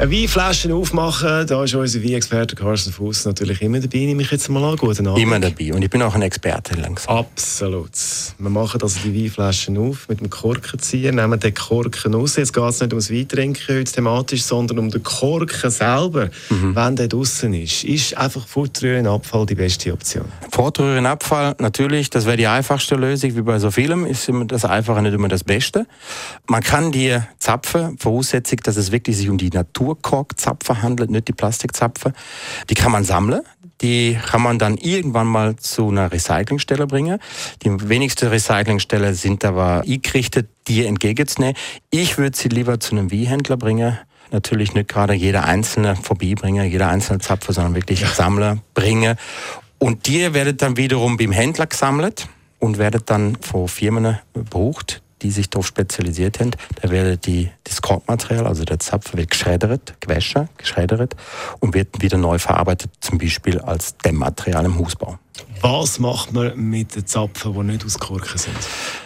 Eine Weinflasche aufmachen, da ist unser Wein-Experte Carsten Fuß natürlich immer dabei. Nehme ich jetzt mal an. Guten Abend. Immer dabei. Und ich bin auch ein Experte langsam. Absolut. Wir machen also die Weinflaschen auf mit dem Korkenzieher, nehmen den Korken raus. Jetzt geht es nicht ums Weintrinken heute thematisch, sondern um den Korken selber, mhm. wenn der draußen ist. Ist einfach Fortrühren Abfall die beste Option? Fortrühren Abfall, natürlich, das wäre die einfachste Lösung. Wie bei so vielem ist immer das Einfache nicht immer das Beste. Man kann die Zapfen, Voraussetzung, dass es wirklich sich um die Natur Naturkorkzapfen handelt, nicht die Plastikzapfen. Die kann man sammeln. Die kann man dann irgendwann mal zu einer Recyclingstelle bringen. Die wenigsten Recyclingstellen sind aber eingerichtet, die entgegenzunehmen. Ich würde sie lieber zu einem Wiehändler bringen. Natürlich nicht gerade jeder einzelne vorbeibringen, jeder einzelne Zapfer, sondern wirklich ja. Sammler bringen. Und die werdet dann wiederum beim Händler gesammelt und werdet dann von Firmen gebraucht, die sich darauf spezialisiert haben. Da wird die, das Korbmaterial, also der Zapfen, wird geschreddert, gewaschen, geschreddert und wird wieder neu verarbeitet, zum Beispiel als Dämmmaterial im Hausbau. Was macht man mit den Zapfen, die nicht aus Korken sind?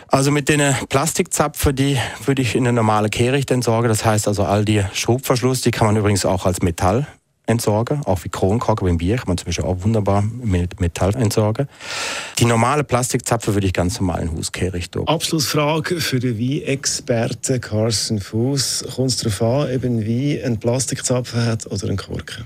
Also mit den Plastikzapfen, die würde ich in eine normale Kehricht entsorgen. Das heißt also all die Schubverschluss, die kann man übrigens auch als Metall entsorgen, auch wie Kronkorken beim Bier kann man zum Beispiel auch wunderbar mit Metall entsorgen. Die normale Plastikzapfe würde ich ganz normal in Haus kehren. Abschlussfrage für den Wein-Experten Carsten Fuß. Kommt es darauf an, wie ein Plastikzapfen hat oder ein Korken?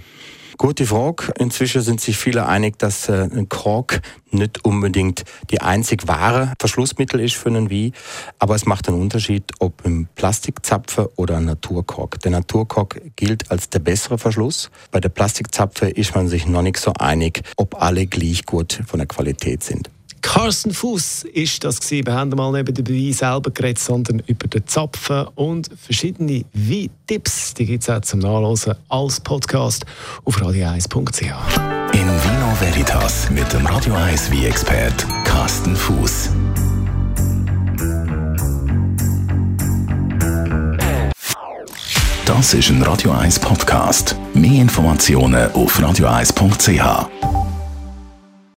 Gute Frage. Inzwischen sind sich viele einig, dass äh, ein Kork nicht unbedingt die einzig wahre Verschlussmittel ist für einen Wein. Aber es macht einen Unterschied, ob ein Plastikzapfer oder Naturkork. Der Naturkork gilt als der bessere Verschluss. Bei der Plastikzapfer ist man sich noch nicht so einig, ob alle gleich gut von der Qualität sind. Carsten Fuß ist das gewesen. Wir haben mal nicht über den Wein selber geredet, sondern über den Zapfen und verschiedene Wein-Tipps. Die gibt es auch zum Nachlesen als Podcast auf radio1.ch. In Vino Veritas mit dem Radio 1 Wein-Expert Carsten Fuß. Das ist ein Radio 1 Podcast. Mehr Informationen auf radio1.ch.